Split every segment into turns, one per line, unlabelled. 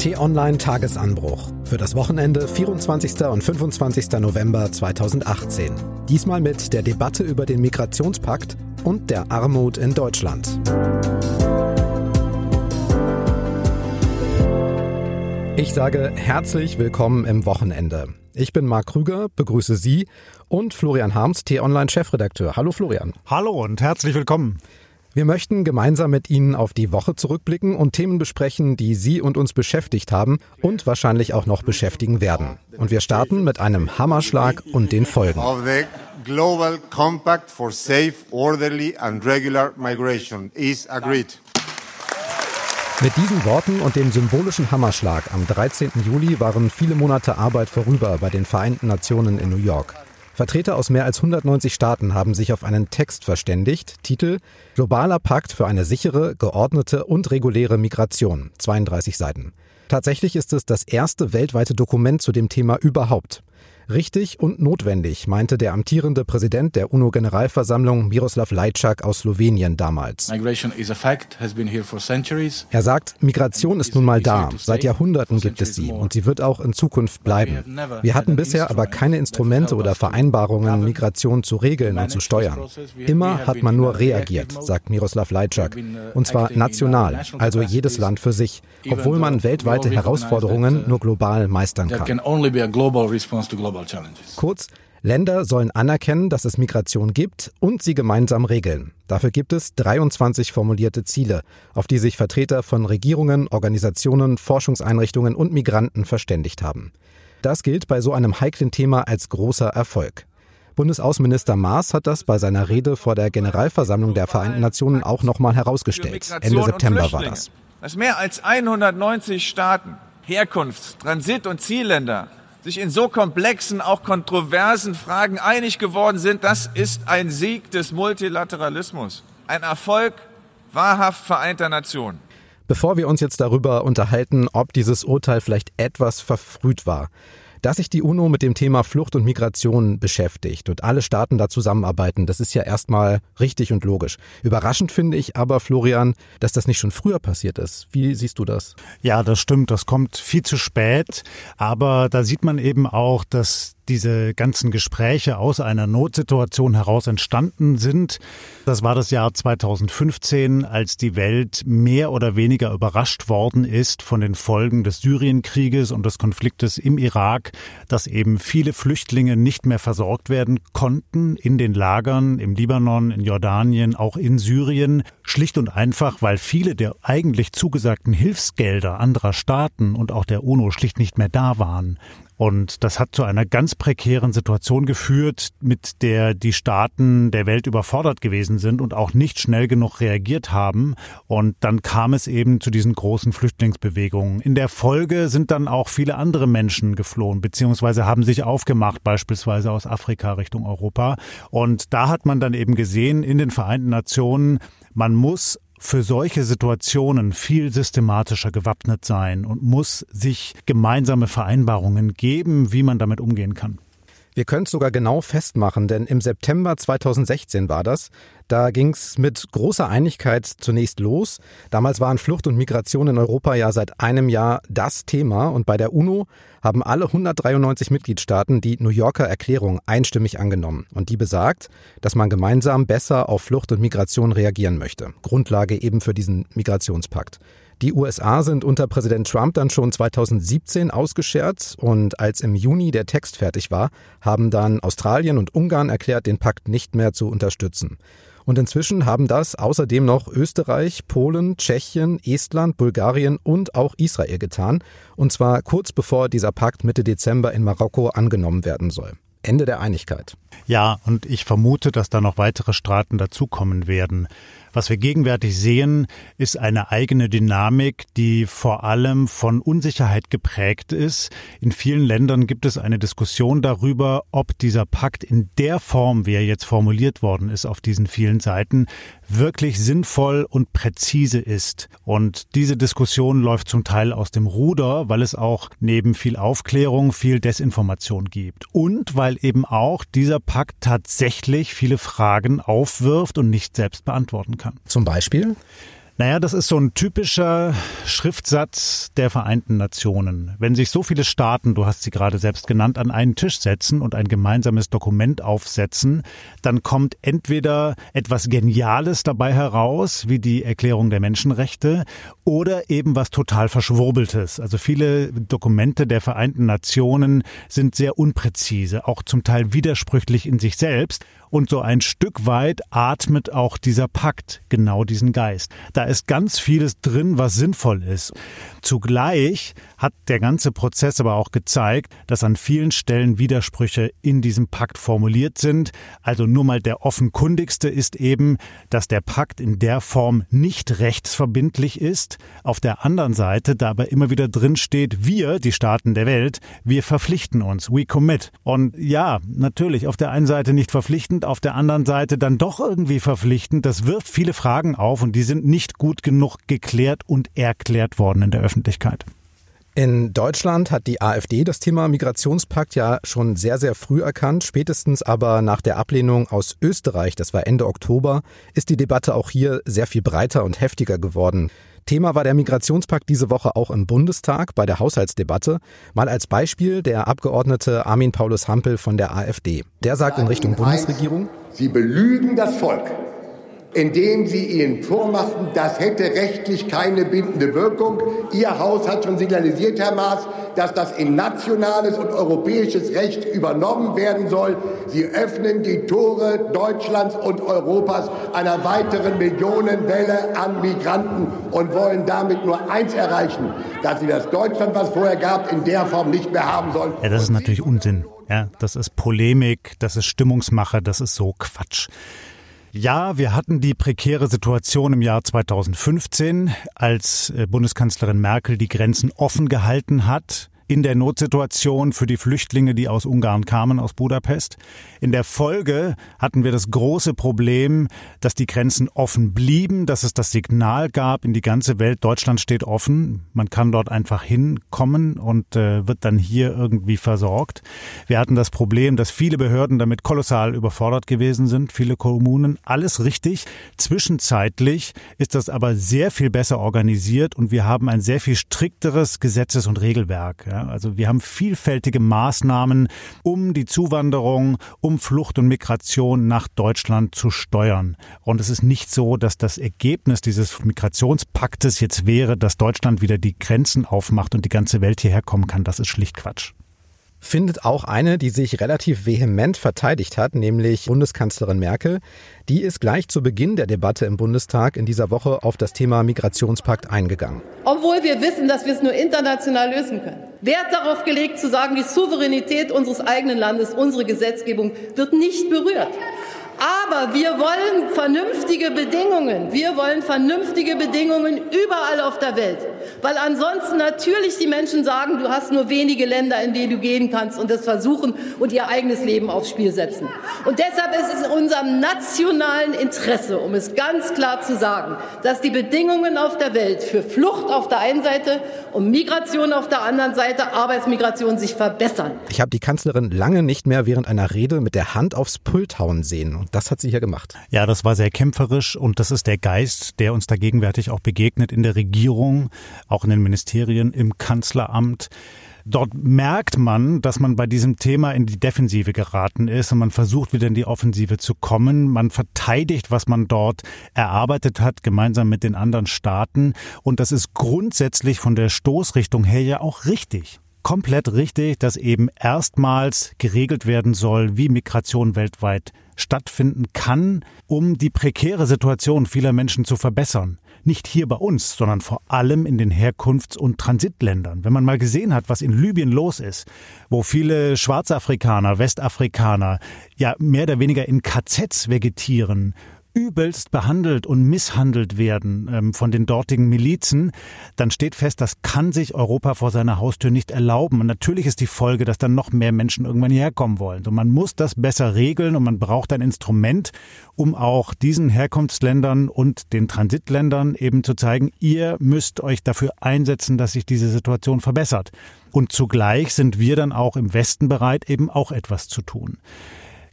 T-Online Tagesanbruch für das Wochenende 24. und 25. November 2018. Diesmal mit der Debatte über den Migrationspakt und der Armut in Deutschland. Ich sage herzlich willkommen im Wochenende. Ich bin Marc Krüger, begrüße Sie und Florian Harms, T-Online Chefredakteur. Hallo Florian.
Hallo und herzlich willkommen.
Wir möchten gemeinsam mit Ihnen auf die Woche zurückblicken und Themen besprechen, die Sie und uns beschäftigt haben und wahrscheinlich auch noch beschäftigen werden. Und wir starten mit einem Hammerschlag und den Folgen. Global Compact for Safe, Orderly and Regular Migration is agreed. Mit diesen Worten und dem symbolischen Hammerschlag am 13. Juli waren viele Monate Arbeit vorüber bei den Vereinten Nationen in New York. Vertreter aus mehr als 190 Staaten haben sich auf einen Text verständigt, Titel Globaler Pakt für eine sichere, geordnete und reguläre Migration, 32 Seiten. Tatsächlich ist es das erste weltweite Dokument zu dem Thema überhaupt. Richtig und notwendig, meinte der amtierende Präsident der UNO-Generalversammlung Miroslav Lajčák aus Slowenien damals. Er sagt, Migration ist nun mal da. Seit Jahrhunderten gibt es sie und sie wird auch in Zukunft bleiben. Wir hatten bisher aber keine Instrumente oder Vereinbarungen, Migration zu regeln und zu steuern. Immer hat man nur reagiert, sagt Miroslav. Uh, und zwar national, also jedes Land für sich, obwohl man weltweite Herausforderungen nur global meistern kann. Kurz, Länder sollen anerkennen, dass es Migration gibt und sie gemeinsam regeln. Dafür gibt es 23 formulierte Ziele, auf die sich Vertreter von Regierungen, Organisationen, Forschungseinrichtungen und Migranten verständigt haben. Das gilt bei so einem heiklen Thema als großer Erfolg. Bundesaußenminister Maas hat das bei seiner Rede vor der Generalversammlung der Vereinten Nationen auch nochmal herausgestellt. Ende September war das.
Dass mehr als 190 Staaten, Herkunfts-, Transit- und Zielländer sich in so komplexen, auch kontroversen Fragen einig geworden sind, das ist ein Sieg des Multilateralismus, ein Erfolg wahrhaft vereinter Nationen.
Bevor wir uns jetzt darüber unterhalten, ob dieses Urteil vielleicht etwas verfrüht war, dass sich die UNO mit dem Thema Flucht und Migration beschäftigt und alle Staaten da zusammenarbeiten, das ist ja erstmal richtig und logisch. Überraschend finde ich aber, Florian, dass das nicht schon früher passiert ist. Wie siehst du das?
Ja, das stimmt. Das kommt viel zu spät. Aber da sieht man eben auch, dass diese ganzen Gespräche aus einer Notsituation heraus entstanden sind. Das war das Jahr 2015, als die Welt mehr oder weniger überrascht worden ist von den Folgen des Syrienkrieges und des Konfliktes im Irak, dass eben viele Flüchtlinge nicht mehr versorgt werden konnten in den Lagern im Libanon, in Jordanien, auch in Syrien, schlicht und einfach, weil viele der eigentlich zugesagten Hilfsgelder anderer Staaten und auch der UNO schlicht nicht mehr da waren. Und das hat zu einer ganz prekären Situation geführt, mit der die Staaten der Welt überfordert gewesen sind und auch nicht schnell genug reagiert haben. Und dann kam es eben zu diesen großen Flüchtlingsbewegungen. In der Folge sind dann auch viele andere Menschen geflohen, beziehungsweise haben sich aufgemacht, beispielsweise aus Afrika Richtung Europa. Und da hat man dann eben gesehen in den Vereinten Nationen, man muss für solche Situationen viel systematischer gewappnet sein und muss sich gemeinsame Vereinbarungen geben, wie man damit umgehen kann.
Wir können es sogar genau festmachen, denn im September 2016 war das. Da ging es mit großer Einigkeit zunächst los. Damals waren Flucht und Migration in Europa ja seit einem Jahr das Thema und bei der UNO haben alle 193 Mitgliedstaaten die New Yorker Erklärung einstimmig angenommen und die besagt, dass man gemeinsam besser auf Flucht und Migration reagieren möchte. Grundlage eben für diesen Migrationspakt. Die USA sind unter Präsident Trump dann schon 2017 ausgeschert und als im Juni der Text fertig war, haben dann Australien und Ungarn erklärt, den Pakt nicht mehr zu unterstützen. Und inzwischen haben das außerdem noch Österreich, Polen, Tschechien, Estland, Bulgarien und auch Israel getan. Und zwar kurz bevor dieser Pakt Mitte Dezember in Marokko angenommen werden soll. Ende der Einigkeit.
Ja, und ich vermute, dass da noch weitere Staaten dazukommen werden. Was wir gegenwärtig sehen, ist eine eigene Dynamik, die vor allem von Unsicherheit geprägt ist. In vielen Ländern gibt es eine Diskussion darüber, ob dieser Pakt in der Form, wie er jetzt formuliert worden ist auf diesen vielen Seiten, wirklich sinnvoll und präzise ist. Und diese Diskussion läuft zum Teil aus dem Ruder, weil es auch neben viel Aufklärung viel Desinformation gibt. Und weil eben auch dieser Pakt tatsächlich viele Fragen aufwirft und nicht selbst beantworten kann.
Zum Beispiel?
Naja, das ist so ein typischer Schriftsatz der Vereinten Nationen. Wenn sich so viele Staaten, du hast sie gerade selbst genannt, an einen Tisch setzen und ein gemeinsames Dokument aufsetzen, dann kommt entweder etwas Geniales dabei heraus, wie die Erklärung der Menschenrechte, oder eben was total Verschwurbeltes. Also viele Dokumente der Vereinten Nationen sind sehr unpräzise, auch zum Teil widersprüchlich in sich selbst. Und so ein Stück weit atmet auch dieser Pakt genau diesen Geist. Da ist ganz vieles drin, was sinnvoll ist. Zugleich hat der ganze Prozess aber auch gezeigt, dass an vielen Stellen Widersprüche in diesem Pakt formuliert sind. Also nur mal der offenkundigste ist eben, dass der Pakt in der Form nicht rechtsverbindlich ist. Auf der anderen Seite, da aber immer wieder drin steht, wir, die Staaten der Welt, wir verpflichten uns, we commit. Und ja, natürlich auf der einen Seite nicht verpflichtend, verpflichtend, auf der anderen Seite dann doch irgendwie verpflichtend. Das wirft viele Fragen auf und die sind nicht gut genug geklärt und erklärt worden in der Öffentlichkeit.
In Deutschland hat die AfD das Thema Migrationspakt ja schon sehr, sehr früh erkannt. Spätestens aber nach der Ablehnung aus Österreich, das war Ende Oktober, ist die Debatte auch hier sehr viel breiter und heftiger geworden. Thema war der Migrationspakt diese Woche auch im Bundestag bei der Haushaltsdebatte. Mal als Beispiel der Abgeordnete Armin Paulus Hampel von der AfD. Der sagt in Richtung Bundesregierung,
Sie belügen das Volk indem sie ihnen vormachten, das hätte rechtlich keine bindende Wirkung. Ihr Haus hat schon signalisiert, Herr Maas, dass das in nationales und europäisches Recht übernommen werden soll. Sie öffnen die Tore Deutschlands und Europas einer weiteren Millionenwelle an Migranten und wollen damit nur eins erreichen, dass sie das Deutschland, was vorher gab, in der Form nicht mehr haben sollen.
Ja, das ist natürlich Unsinn. Ja, das ist Polemik, das ist Stimmungsmache, das ist so Quatsch. Ja, wir hatten die prekäre Situation im Jahr 2015, als äh, Bundeskanzlerin Merkel die Grenzen offen gehalten hat in der Notsituation für die Flüchtlinge, die aus Ungarn kamen, aus Budapest. In der Folge hatten wir das große Problem, dass die Grenzen offen blieben, dass es das Signal gab in die ganze Welt, Deutschland steht offen, man kann dort einfach hinkommen und äh, wird dann hier irgendwie versorgt. Wir hatten das Problem, dass viele Behörden damit kolossal überfordert gewesen sind, viele Kommunen, alles richtig. Zwischenzeitlich ist das aber sehr viel besser organisiert und wir haben ein sehr viel strikteres Gesetzes- und Regelwerk. Ja also wir haben vielfältige Maßnahmen, um die Zuwanderung, um Flucht und Migration nach Deutschland zu steuern. Und es ist nicht so, dass das Ergebnis dieses Migrationspaktes jetzt wäre, dass Deutschland wieder die Grenzen aufmacht und die ganze Welt hierher kommen kann. Das ist schlicht Quatsch
findet auch eine, die sich relativ vehement verteidigt hat, nämlich Bundeskanzlerin Merkel. Die ist gleich zu Beginn der Debatte im Bundestag in dieser Woche auf das Thema Migrationspakt eingegangen.
Obwohl wir wissen, dass wir es nur international lösen können. Wert darauf gelegt zu sagen, die Souveränität unseres eigenen Landes, unsere Gesetzgebung wird nicht berührt. Aber wir wollen vernünftige Bedingungen. Wir wollen vernünftige Bedingungen überall auf der Welt. Weil ansonsten natürlich die Menschen sagen, du hast nur wenige Länder, in denen du gehen kannst und das versuchen und ihr eigenes Leben aufs Spiel setzen. Und deshalb ist es in unserem nationalen Interesse, um es ganz klar zu sagen, dass die Bedingungen auf der Welt für Flucht auf der einen Seite und Migration auf der anderen Seite, Arbeitsmigration, sich verbessern.
Ich habe die Kanzlerin lange nicht mehr während einer Rede mit der Hand aufs Pult hauen sehen. Und das hat sie hier gemacht.
Ja, das war sehr kämpferisch und das ist der Geist, der uns da gegenwärtig auch begegnet in der Regierung, auch in den Ministerien, im Kanzleramt. Dort merkt man, dass man bei diesem Thema in die Defensive geraten ist und man versucht wieder in die Offensive zu kommen. Man verteidigt, was man dort erarbeitet hat, gemeinsam mit den anderen Staaten. Und das ist grundsätzlich von der Stoßrichtung her ja auch richtig komplett richtig, dass eben erstmals geregelt werden soll, wie Migration weltweit stattfinden kann, um die prekäre Situation vieler Menschen zu verbessern. Nicht hier bei uns, sondern vor allem in den Herkunfts- und Transitländern. Wenn man mal gesehen hat, was in Libyen los ist, wo viele Schwarzafrikaner, Westafrikaner ja mehr oder weniger in KZs vegetieren, übelst behandelt und misshandelt werden ähm, von den dortigen Milizen, dann steht fest, das kann sich Europa vor seiner Haustür nicht erlauben. Und natürlich ist die Folge, dass dann noch mehr Menschen irgendwann hierher kommen wollen. Und man muss das besser regeln und man braucht ein Instrument, um auch diesen Herkunftsländern und den Transitländern eben zu zeigen, ihr müsst euch dafür einsetzen, dass sich diese Situation verbessert. Und zugleich sind wir dann auch im Westen bereit, eben auch etwas zu tun.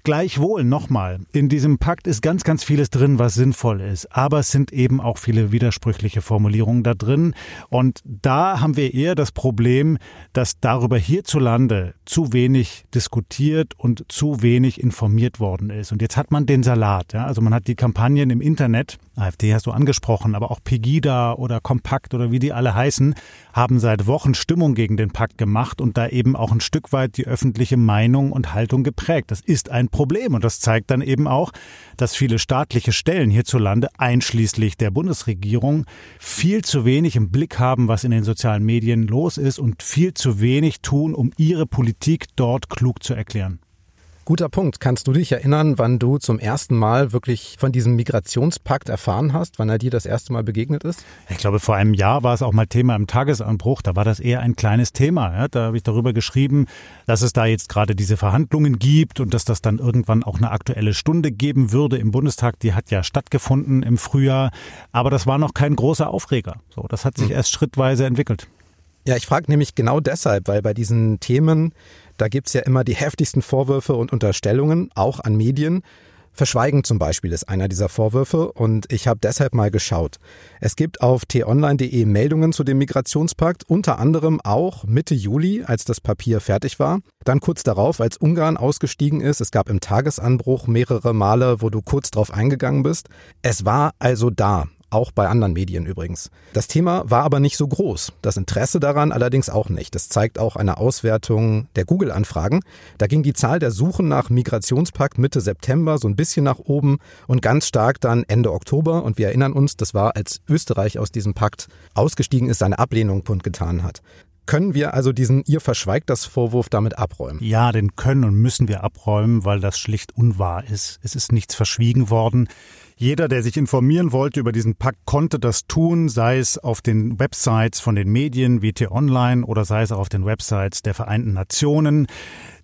Gleichwohl nochmal, in diesem Pakt ist ganz, ganz vieles drin, was sinnvoll ist. Aber es sind eben auch viele widersprüchliche Formulierungen da drin. Und da haben wir eher das Problem, dass darüber hierzulande zu wenig diskutiert und zu wenig informiert worden ist. Und jetzt hat man den Salat. Ja? Also man hat die Kampagnen im Internet, AfD hast du angesprochen, aber auch Pegida oder Kompakt oder wie die alle heißen, haben seit Wochen Stimmung gegen den Pakt gemacht und da eben auch ein Stück weit die öffentliche Meinung und Haltung geprägt. Das ist ein Problem und das zeigt dann eben auch, dass viele staatliche Stellen hierzulande, einschließlich der Bundesregierung, viel zu wenig im Blick haben, was in den sozialen Medien los ist und viel zu wenig tun, um ihre Politik dort klug zu erklären.
Guter Punkt. Kannst du dich erinnern, wann du zum ersten Mal wirklich von diesem Migrationspakt erfahren hast, wann er dir das erste Mal begegnet ist?
Ich glaube, vor einem Jahr war es auch mal Thema im Tagesanbruch. Da war das eher ein kleines Thema. Da habe ich darüber geschrieben, dass es da jetzt gerade diese Verhandlungen gibt und dass das dann irgendwann auch eine aktuelle Stunde geben würde im Bundestag. Die hat ja stattgefunden im Frühjahr. Aber das war noch kein großer Aufreger. So, das hat sich hm. erst schrittweise entwickelt.
Ja, ich frage nämlich genau deshalb, weil bei diesen Themen da gibt's ja immer die heftigsten Vorwürfe und Unterstellungen, auch an Medien. Verschweigen zum Beispiel ist einer dieser Vorwürfe und ich habe deshalb mal geschaut. Es gibt auf t-online.de Meldungen zu dem Migrationspakt, unter anderem auch Mitte Juli, als das Papier fertig war. Dann kurz darauf, als Ungarn ausgestiegen ist. Es gab im Tagesanbruch mehrere Male, wo du kurz drauf eingegangen bist. Es war also da auch bei anderen Medien übrigens. Das Thema war aber nicht so groß, das Interesse daran allerdings auch nicht. Das zeigt auch eine Auswertung der Google-Anfragen. Da ging die Zahl der Suchen nach Migrationspakt Mitte September so ein bisschen nach oben und ganz stark dann Ende Oktober. Und wir erinnern uns, das war, als Österreich aus diesem Pakt ausgestiegen ist, seine Ablehnung kundgetan hat. Können wir also diesen ihr verschweigt das Vorwurf damit abräumen?
Ja, den können und müssen wir abräumen, weil das schlicht unwahr ist. Es ist nichts verschwiegen worden. Jeder, der sich informieren wollte über diesen Pakt, konnte das tun, sei es auf den Websites von den Medien wie T-Online oder sei es auch auf den Websites der Vereinten Nationen.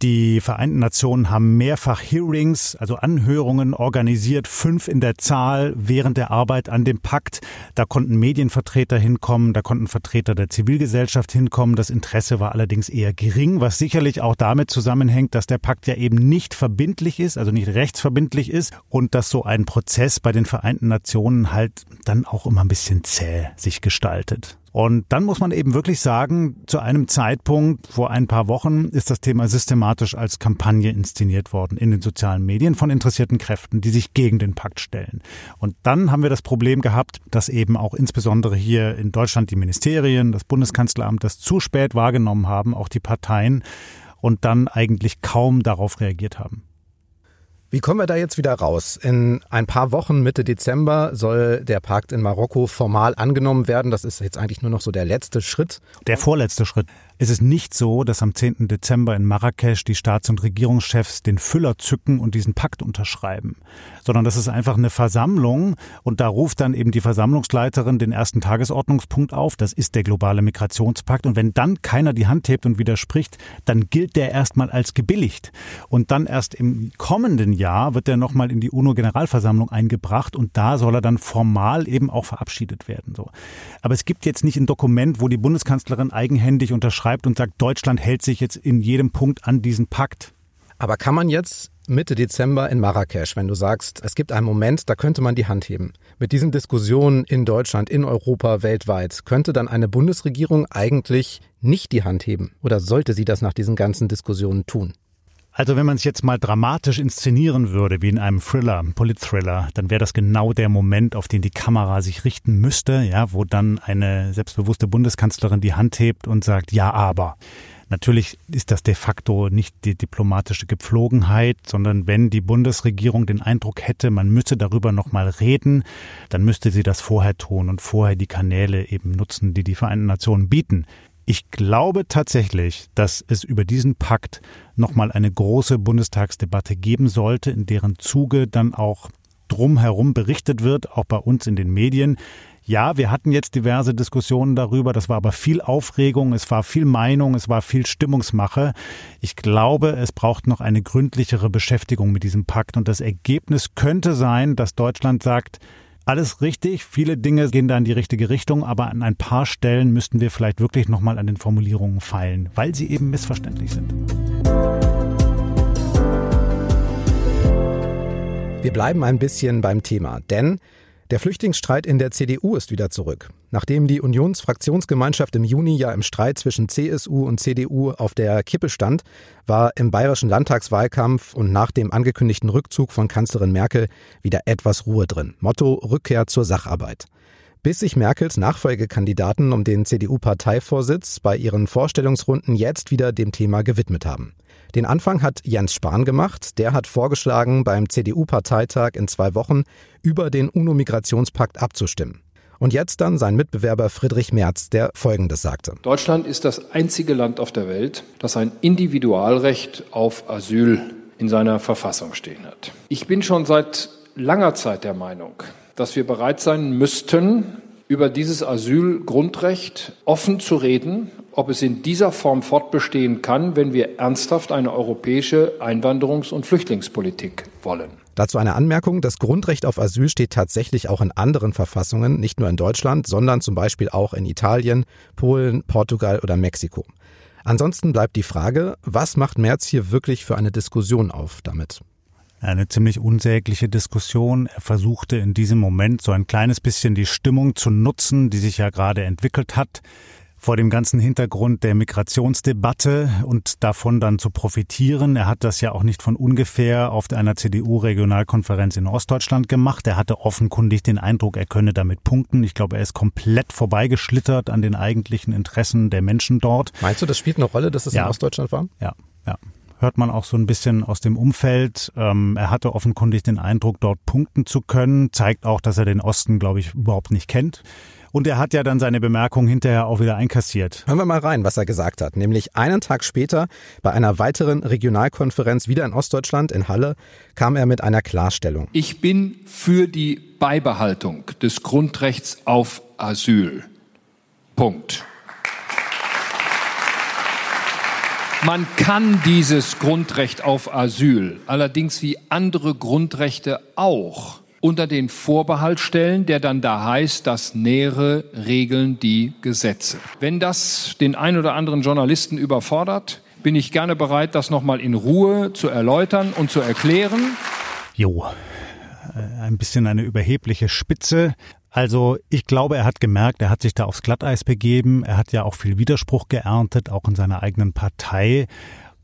Die Vereinten Nationen haben mehrfach Hearings, also Anhörungen organisiert, fünf in der Zahl während der Arbeit an dem Pakt. Da konnten Medienvertreter hinkommen, da konnten Vertreter der Zivilgesellschaft hinkommen. Das Interesse war allerdings eher gering, was sicherlich auch damit zusammenhängt, dass der Pakt ja eben nicht verbindlich ist, also nicht rechtsverbindlich ist und dass so ein Prozess bei den Vereinten Nationen halt dann auch immer ein bisschen zäh sich gestaltet. Und dann muss man eben wirklich sagen, zu einem Zeitpunkt vor ein paar Wochen ist das Thema systematisch als Kampagne inszeniert worden in den sozialen Medien von interessierten Kräften, die sich gegen den Pakt stellen. Und dann haben wir das Problem gehabt, dass eben auch insbesondere hier in Deutschland die Ministerien, das Bundeskanzleramt das zu spät wahrgenommen haben, auch die Parteien, und dann eigentlich kaum darauf reagiert haben.
Wie kommen wir da jetzt wieder raus? In ein paar Wochen, Mitte Dezember, soll der Pakt in Marokko formal angenommen werden. Das ist jetzt eigentlich nur noch so der letzte Schritt.
Der vorletzte Schritt. Es ist nicht so, dass am 10. Dezember in Marrakesch die Staats- und Regierungschefs den Füller zücken und diesen Pakt unterschreiben, sondern das ist einfach eine Versammlung und da ruft dann eben die Versammlungsleiterin den ersten Tagesordnungspunkt auf, das ist der globale Migrationspakt und wenn dann keiner die Hand hebt und widerspricht, dann gilt der erstmal als gebilligt und dann erst im kommenden Jahr wird er nochmal in die UNO-Generalversammlung eingebracht und da soll er dann formal eben auch verabschiedet werden. So. Aber es gibt jetzt nicht ein Dokument, wo die Bundeskanzlerin eigenhändig unterschreibt, schreibt und sagt, Deutschland hält sich jetzt in jedem Punkt an diesen Pakt.
Aber kann man jetzt Mitte Dezember in Marrakesch, wenn du sagst, es gibt einen Moment, da könnte man die Hand heben. Mit diesen Diskussionen in Deutschland, in Europa, weltweit, könnte dann eine Bundesregierung eigentlich nicht die Hand heben? Oder sollte sie das nach diesen ganzen Diskussionen tun?
Also wenn man es jetzt mal dramatisch inszenieren würde, wie in einem Thriller, einem Polit-Thriller, dann wäre das genau der Moment, auf den die Kamera sich richten müsste, ja, wo dann eine selbstbewusste Bundeskanzlerin die Hand hebt und sagt, ja, aber. Natürlich ist das de facto nicht die diplomatische Gepflogenheit, sondern wenn die Bundesregierung den Eindruck hätte, man müsse darüber nochmal reden, dann müsste sie das vorher tun und vorher die Kanäle eben nutzen, die die Vereinten Nationen bieten. Ich glaube tatsächlich, dass es über diesen Pakt nochmal eine große Bundestagsdebatte geben sollte, in deren Zuge dann auch drumherum berichtet wird, auch bei uns in den Medien. Ja, wir hatten jetzt diverse Diskussionen darüber, das war aber viel Aufregung, es war viel Meinung, es war viel Stimmungsmache. Ich glaube, es braucht noch eine gründlichere Beschäftigung mit diesem Pakt und das Ergebnis könnte sein, dass Deutschland sagt, alles richtig, viele Dinge gehen da in die richtige Richtung, aber an ein paar Stellen müssten wir vielleicht wirklich nochmal an den Formulierungen feilen, weil sie eben missverständlich sind.
Wir bleiben ein bisschen beim Thema, denn der Flüchtlingsstreit in der CDU ist wieder zurück. Nachdem die Unionsfraktionsgemeinschaft im Juni ja im Streit zwischen CSU und CDU auf der Kippe stand, war im bayerischen Landtagswahlkampf und nach dem angekündigten Rückzug von Kanzlerin Merkel wieder etwas Ruhe drin. Motto Rückkehr zur Sacharbeit. Bis sich Merkels Nachfolgekandidaten um den CDU-Parteivorsitz bei ihren Vorstellungsrunden jetzt wieder dem Thema gewidmet haben. Den Anfang hat Jens Spahn gemacht. Der hat vorgeschlagen, beim CDU-Parteitag in zwei Wochen über den UNO-Migrationspakt abzustimmen. Und jetzt dann sein Mitbewerber Friedrich Merz, der Folgendes sagte.
Deutschland ist das einzige Land auf der Welt, das ein Individualrecht auf Asyl in seiner Verfassung stehen hat. Ich bin schon seit langer Zeit der Meinung, dass wir bereit sein müssten, über dieses Asylgrundrecht offen zu reden ob es in dieser Form fortbestehen kann, wenn wir ernsthaft eine europäische Einwanderungs- und Flüchtlingspolitik wollen.
Dazu eine Anmerkung. Das Grundrecht auf Asyl steht tatsächlich auch in anderen Verfassungen, nicht nur in Deutschland, sondern zum Beispiel auch in Italien, Polen, Portugal oder Mexiko. Ansonsten bleibt die Frage, was macht Merz hier wirklich für eine Diskussion auf damit?
Eine ziemlich unsägliche Diskussion. Er versuchte in diesem Moment so ein kleines bisschen die Stimmung zu nutzen, die sich ja gerade entwickelt hat vor dem ganzen Hintergrund der Migrationsdebatte und davon dann zu profitieren. Er hat das ja auch nicht von ungefähr auf einer CDU-Regionalkonferenz in Ostdeutschland gemacht. Er hatte offenkundig den Eindruck, er könne damit punkten. Ich glaube, er ist komplett vorbeigeschlittert an den eigentlichen Interessen der Menschen dort.
Meinst du, das spielt eine Rolle, dass es ja. in Ostdeutschland war?
Ja, ja hört man auch so ein bisschen aus dem Umfeld. Ähm, er hatte offenkundig den Eindruck, dort punkten zu können, zeigt auch, dass er den Osten, glaube ich, überhaupt nicht kennt. Und er hat ja dann seine Bemerkung hinterher auch wieder einkassiert.
Hören wir mal rein, was er gesagt hat. Nämlich einen Tag später bei einer weiteren Regionalkonferenz wieder in Ostdeutschland in Halle kam er mit einer Klarstellung.
Ich bin für die Beibehaltung des Grundrechts auf Asyl. Punkt. Man kann dieses Grundrecht auf Asyl allerdings wie andere Grundrechte auch unter den Vorbehalt stellen, der dann da heißt, das Nähere regeln die Gesetze. Wenn das den ein oder anderen Journalisten überfordert, bin ich gerne bereit, das nochmal in Ruhe zu erläutern und zu erklären.
Jo, äh, ein bisschen eine überhebliche Spitze. Also ich glaube, er hat gemerkt, er hat sich da aufs Glatteis begeben. Er hat ja auch viel Widerspruch geerntet, auch in seiner eigenen Partei.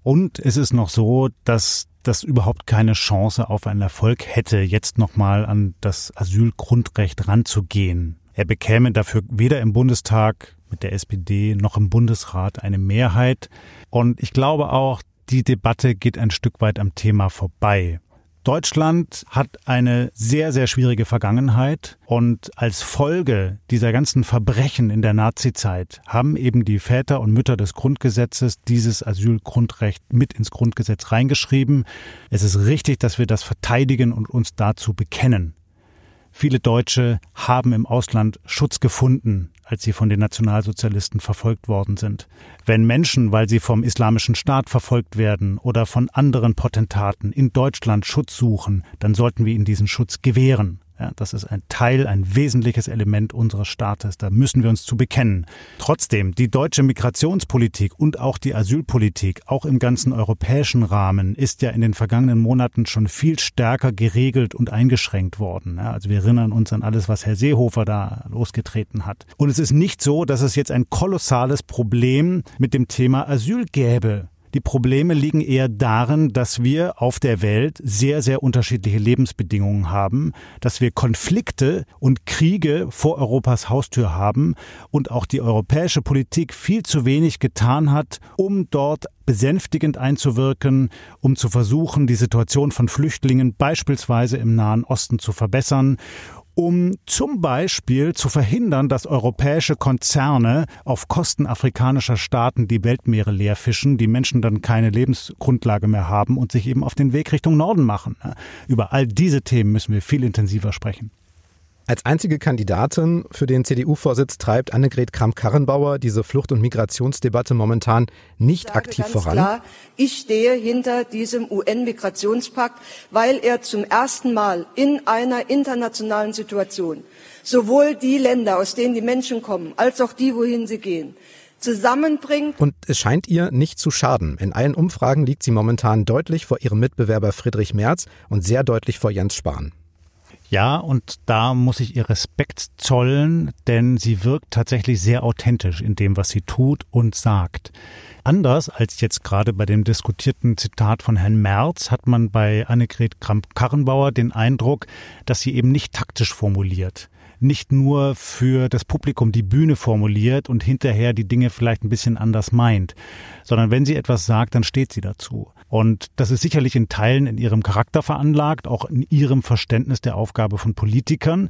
Und es ist noch so, dass das überhaupt keine Chance auf einen Erfolg hätte, jetzt nochmal an das Asylgrundrecht ranzugehen. Er bekäme dafür weder im Bundestag mit der SPD noch im Bundesrat eine Mehrheit. Und ich glaube auch, die Debatte geht ein Stück weit am Thema vorbei. Deutschland hat eine sehr, sehr schwierige Vergangenheit und als Folge dieser ganzen Verbrechen in der Nazizeit haben eben die Väter und Mütter des Grundgesetzes dieses Asylgrundrecht mit ins Grundgesetz reingeschrieben. Es ist richtig, dass wir das verteidigen und uns dazu bekennen. Viele Deutsche haben im Ausland Schutz gefunden, als sie von den Nationalsozialisten verfolgt worden sind. Wenn Menschen, weil sie vom islamischen Staat verfolgt werden oder von anderen Potentaten in Deutschland Schutz suchen, dann sollten wir ihnen diesen Schutz gewähren. Ja, das ist ein Teil, ein wesentliches Element unseres Staates. Da müssen wir uns zu bekennen. Trotzdem, die deutsche Migrationspolitik und auch die Asylpolitik, auch im ganzen europäischen Rahmen, ist ja in den vergangenen Monaten schon viel stärker geregelt und eingeschränkt worden. Ja, also wir erinnern uns an alles, was Herr Seehofer da losgetreten hat. Und es ist nicht so, dass es jetzt ein kolossales Problem mit dem Thema Asyl gäbe. Die Probleme liegen eher darin, dass wir auf der Welt sehr, sehr unterschiedliche Lebensbedingungen haben, dass wir Konflikte und Kriege vor Europas Haustür haben und auch die europäische Politik viel zu wenig getan hat, um dort besänftigend einzuwirken, um zu versuchen, die Situation von Flüchtlingen beispielsweise im Nahen Osten zu verbessern um zum Beispiel zu verhindern, dass europäische Konzerne auf Kosten afrikanischer Staaten die Weltmeere leer fischen, die Menschen dann keine Lebensgrundlage mehr haben und sich eben auf den Weg Richtung Norden machen. Über all diese Themen müssen wir viel intensiver sprechen.
Als einzige Kandidatin für den CDU-Vorsitz treibt Annegret Kramp-Karrenbauer diese Flucht- und Migrationsdebatte momentan nicht aktiv voran. Klar,
ich stehe hinter diesem UN-Migrationspakt, weil er zum ersten Mal in einer internationalen Situation sowohl die Länder, aus denen die Menschen kommen, als auch die, wohin sie gehen, zusammenbringt.
Und es scheint ihr nicht zu schaden. In allen Umfragen liegt sie momentan deutlich vor ihrem Mitbewerber Friedrich Merz und sehr deutlich vor Jens Spahn.
Ja, und da muss ich ihr Respekt zollen, denn sie wirkt tatsächlich sehr authentisch in dem, was sie tut und sagt. Anders als jetzt gerade bei dem diskutierten Zitat von Herrn Merz hat man bei Annegret Kramp-Karrenbauer den Eindruck, dass sie eben nicht taktisch formuliert nicht nur für das Publikum die Bühne formuliert und hinterher die Dinge vielleicht ein bisschen anders meint, sondern wenn sie etwas sagt, dann steht sie dazu. Und das ist sicherlich in Teilen in ihrem Charakter veranlagt, auch in ihrem Verständnis der Aufgabe von Politikern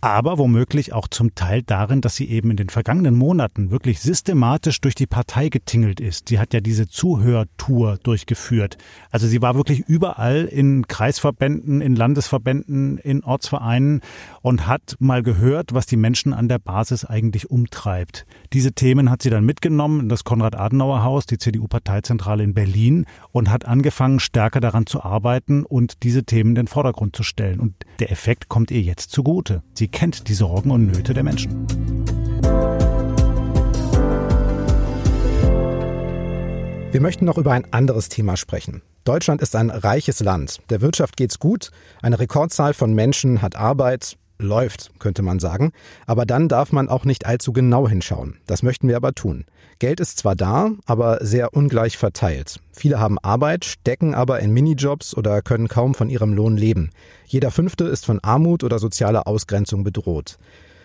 aber womöglich auch zum Teil darin, dass sie eben in den vergangenen Monaten wirklich systematisch durch die Partei getingelt ist. Sie hat ja diese Zuhörtour durchgeführt. Also sie war wirklich überall in Kreisverbänden, in Landesverbänden, in Ortsvereinen und hat mal gehört, was die Menschen an der Basis eigentlich umtreibt. Diese Themen hat sie dann mitgenommen in das Konrad-Adenauer-Haus, die CDU-Parteizentrale in Berlin und hat angefangen, stärker daran zu arbeiten und diese Themen in den Vordergrund zu stellen. Und der Effekt kommt ihr jetzt zugute. Sie kennt die Sorgen und Nöte der Menschen.
Wir möchten noch über ein anderes Thema sprechen. Deutschland ist ein reiches Land. Der Wirtschaft geht's gut. Eine Rekordzahl von Menschen hat Arbeit. Läuft, könnte man sagen. Aber dann darf man auch nicht allzu genau hinschauen. Das möchten wir aber tun. Geld ist zwar da, aber sehr ungleich verteilt. Viele haben Arbeit, stecken aber in Minijobs oder können kaum von ihrem Lohn leben. Jeder Fünfte ist von Armut oder sozialer Ausgrenzung bedroht.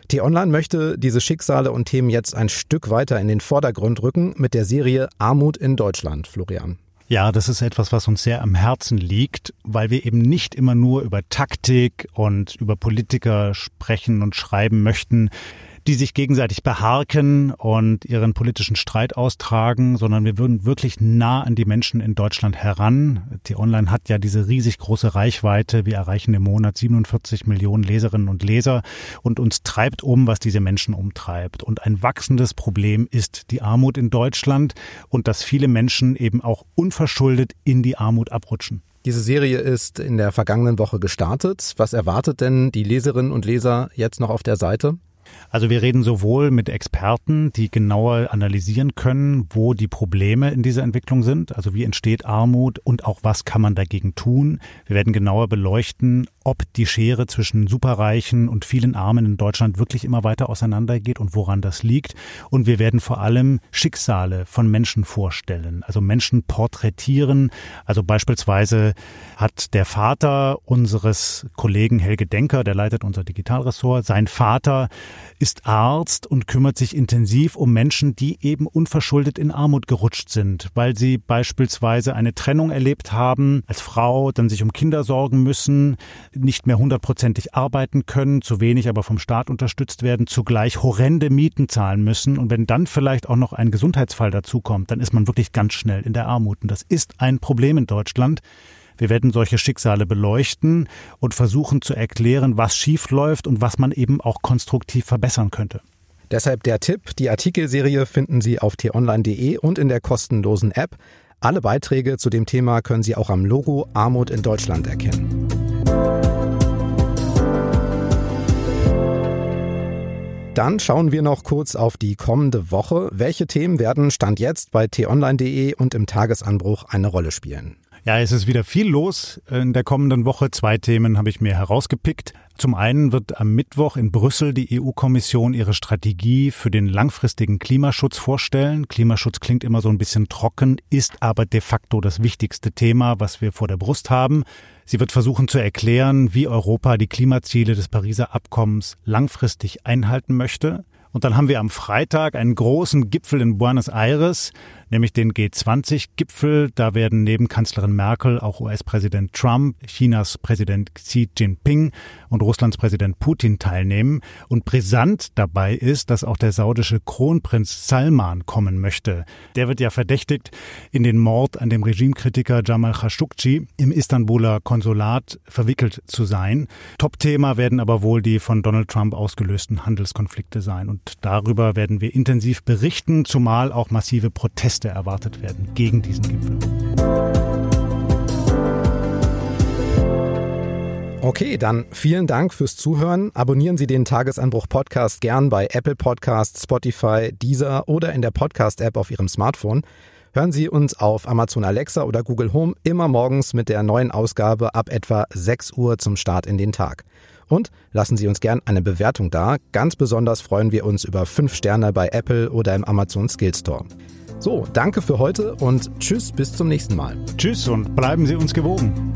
T-Online möchte diese Schicksale und Themen jetzt ein Stück weiter in den Vordergrund rücken mit der Serie Armut in Deutschland, Florian.
Ja, das ist etwas, was uns sehr am Herzen liegt, weil wir eben nicht immer nur über Taktik und über Politiker sprechen und schreiben möchten, die sich gegenseitig beharken und ihren politischen Streit austragen, sondern wir würden wirklich nah an die Menschen in Deutschland heran. Die Online hat ja diese riesig große Reichweite. Wir erreichen im Monat 47 Millionen Leserinnen und Leser und uns treibt um, was diese Menschen umtreibt. Und ein wachsendes Problem ist die Armut in Deutschland und dass viele Menschen eben auch unverschuldet in die Armut abrutschen.
Diese Serie ist in der vergangenen Woche gestartet. Was erwartet denn die Leserinnen und Leser jetzt noch auf der Seite?
Also wir reden sowohl mit Experten, die genauer analysieren können, wo die Probleme in dieser Entwicklung sind, also wie entsteht Armut und auch was kann man dagegen tun. Wir werden genauer beleuchten, ob die Schere zwischen Superreichen und vielen Armen in Deutschland wirklich immer weiter auseinandergeht und woran das liegt. Und wir werden vor allem Schicksale von Menschen vorstellen, also Menschen porträtieren. Also beispielsweise hat der Vater unseres Kollegen Helge Denker, der leitet unser Digitalressort, sein Vater ist Arzt und kümmert sich intensiv um Menschen, die eben unverschuldet in Armut gerutscht sind, weil sie beispielsweise eine Trennung erlebt haben als Frau, dann sich um Kinder sorgen müssen, nicht mehr hundertprozentig arbeiten können, zu wenig aber vom Staat unterstützt werden, zugleich horrende Mieten zahlen müssen und wenn dann vielleicht auch noch ein Gesundheitsfall dazukommt, dann ist man wirklich ganz schnell in der Armut und das ist ein Problem in Deutschland. Wir werden solche Schicksale beleuchten und versuchen zu erklären, was schief läuft und was man eben auch konstruktiv verbessern könnte.
Deshalb der Tipp, die Artikelserie finden Sie auf t-online.de und in der kostenlosen App. Alle Beiträge zu dem Thema können Sie auch am Logo Armut in Deutschland erkennen. Dann schauen wir noch kurz auf die kommende Woche. Welche Themen werden Stand jetzt bei t-online.de und im Tagesanbruch eine Rolle spielen?
Ja, es ist wieder viel los in der kommenden Woche. Zwei Themen habe ich mir herausgepickt. Zum einen wird am Mittwoch in Brüssel die EU-Kommission ihre Strategie für den langfristigen Klimaschutz vorstellen. Klimaschutz klingt immer so ein bisschen trocken, ist aber de facto das wichtigste Thema, was wir vor der Brust haben. Sie wird versuchen zu erklären, wie Europa die Klimaziele des Pariser Abkommens langfristig einhalten möchte. Und dann haben wir am Freitag einen großen Gipfel in Buenos Aires, nämlich den G20-Gipfel. Da werden neben Kanzlerin Merkel auch US-Präsident Trump, Chinas Präsident Xi Jinping und Russlands Präsident Putin teilnehmen. Und brisant dabei ist, dass auch der saudische Kronprinz Salman kommen möchte. Der wird ja verdächtigt, in den Mord an dem Regimekritiker Jamal Khashoggi im Istanbuler Konsulat verwickelt zu sein. Top-Thema werden aber wohl die von Donald Trump ausgelösten Handelskonflikte sein. Und darüber werden wir intensiv berichten, zumal auch massive Proteste Proteste erwartet werden gegen diesen Gipfel.
Okay, dann vielen Dank fürs Zuhören. Abonnieren Sie den Tagesanbruch Podcast gern bei Apple Podcasts, Spotify, Deezer oder in der Podcast-App auf Ihrem Smartphone. Hören Sie uns auf Amazon Alexa oder Google Home immer morgens mit der neuen Ausgabe ab etwa 6 Uhr zum Start in den Tag. Und lassen Sie uns gern eine Bewertung da. Ganz besonders freuen wir uns über 5 Sterne bei Apple oder im Amazon Skill Store. So, danke für heute und tschüss bis zum nächsten Mal.
Tschüss und bleiben Sie uns gewogen.